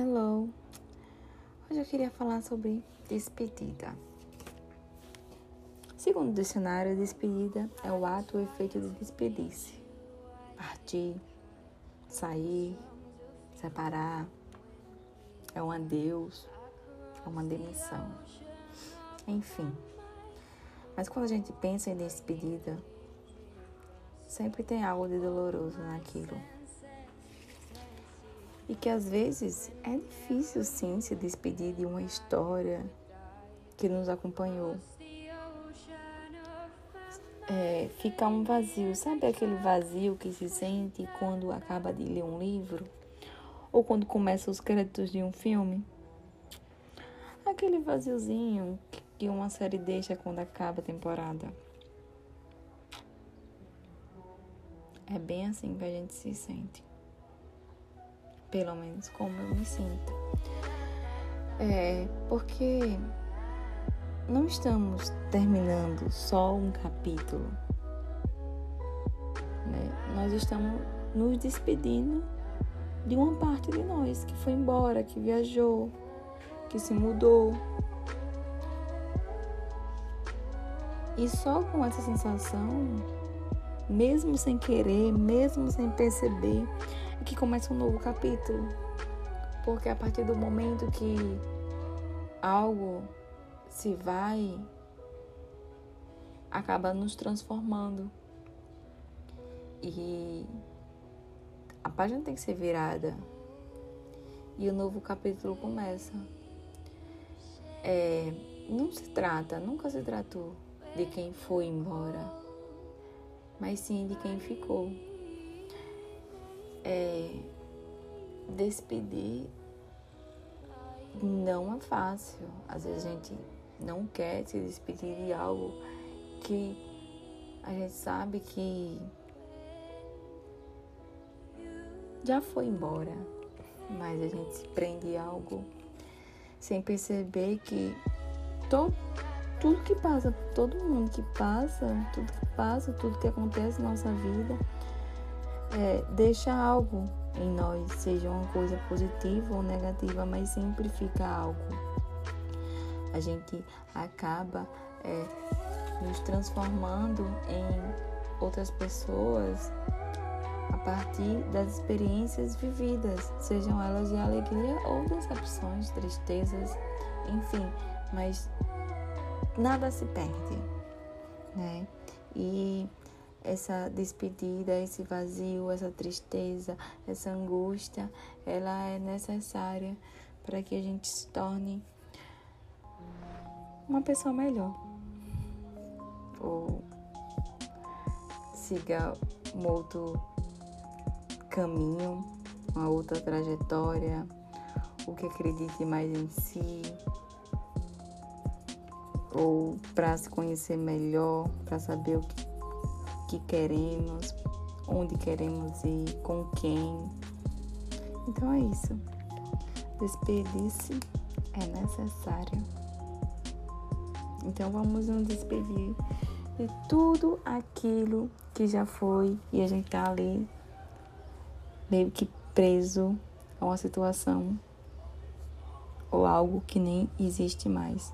Hello! Hoje eu queria falar sobre despedida. Segundo o dicionário, despedida é o ato ou efeito de despedir-se, partir, sair, separar, é um adeus, é uma demissão, enfim. Mas quando a gente pensa em despedida, sempre tem algo de doloroso naquilo e que às vezes é difícil sim se despedir de uma história que nos acompanhou. É, fica um vazio, sabe aquele vazio que se sente quando acaba de ler um livro? Ou quando começa os créditos de um filme? Aquele vaziozinho que uma série deixa quando acaba a temporada. É bem assim que a gente se sente pelo menos como eu me sinto. É porque não estamos terminando só um capítulo. Né? Nós estamos nos despedindo de uma parte de nós que foi embora, que viajou, que se mudou. E só com essa sensação, mesmo sem querer, mesmo sem perceber, que começa um novo capítulo. Porque a partir do momento que algo se vai, acaba nos transformando. E a página tem que ser virada. E o novo capítulo começa. É, não se trata, nunca se tratou de quem foi embora, mas sim de quem ficou é, despedir não é fácil. Às vezes a gente não quer se despedir de algo que a gente sabe que já foi embora, mas a gente se prende a algo sem perceber que tudo que passa, todo mundo que passa, tudo que passa, tudo que acontece na nossa vida é, deixa algo em nós, seja uma coisa positiva ou negativa, mas sempre fica algo. A gente acaba é, nos transformando em outras pessoas a partir das experiências vividas, sejam elas de alegria ou decepções, tristezas, enfim, mas nada se perde, né? E essa despedida, esse vazio, essa tristeza, essa angústia, ela é necessária para que a gente se torne uma pessoa melhor. Ou siga um outro caminho, uma outra trajetória, ou que acredite mais em si, ou para se conhecer melhor, para saber o que que queremos, onde queremos ir, com quem. Então é isso. Despedir-se é necessário. Então vamos nos despedir de tudo aquilo que já foi e a gente tá ali meio que preso a uma situação ou algo que nem existe mais.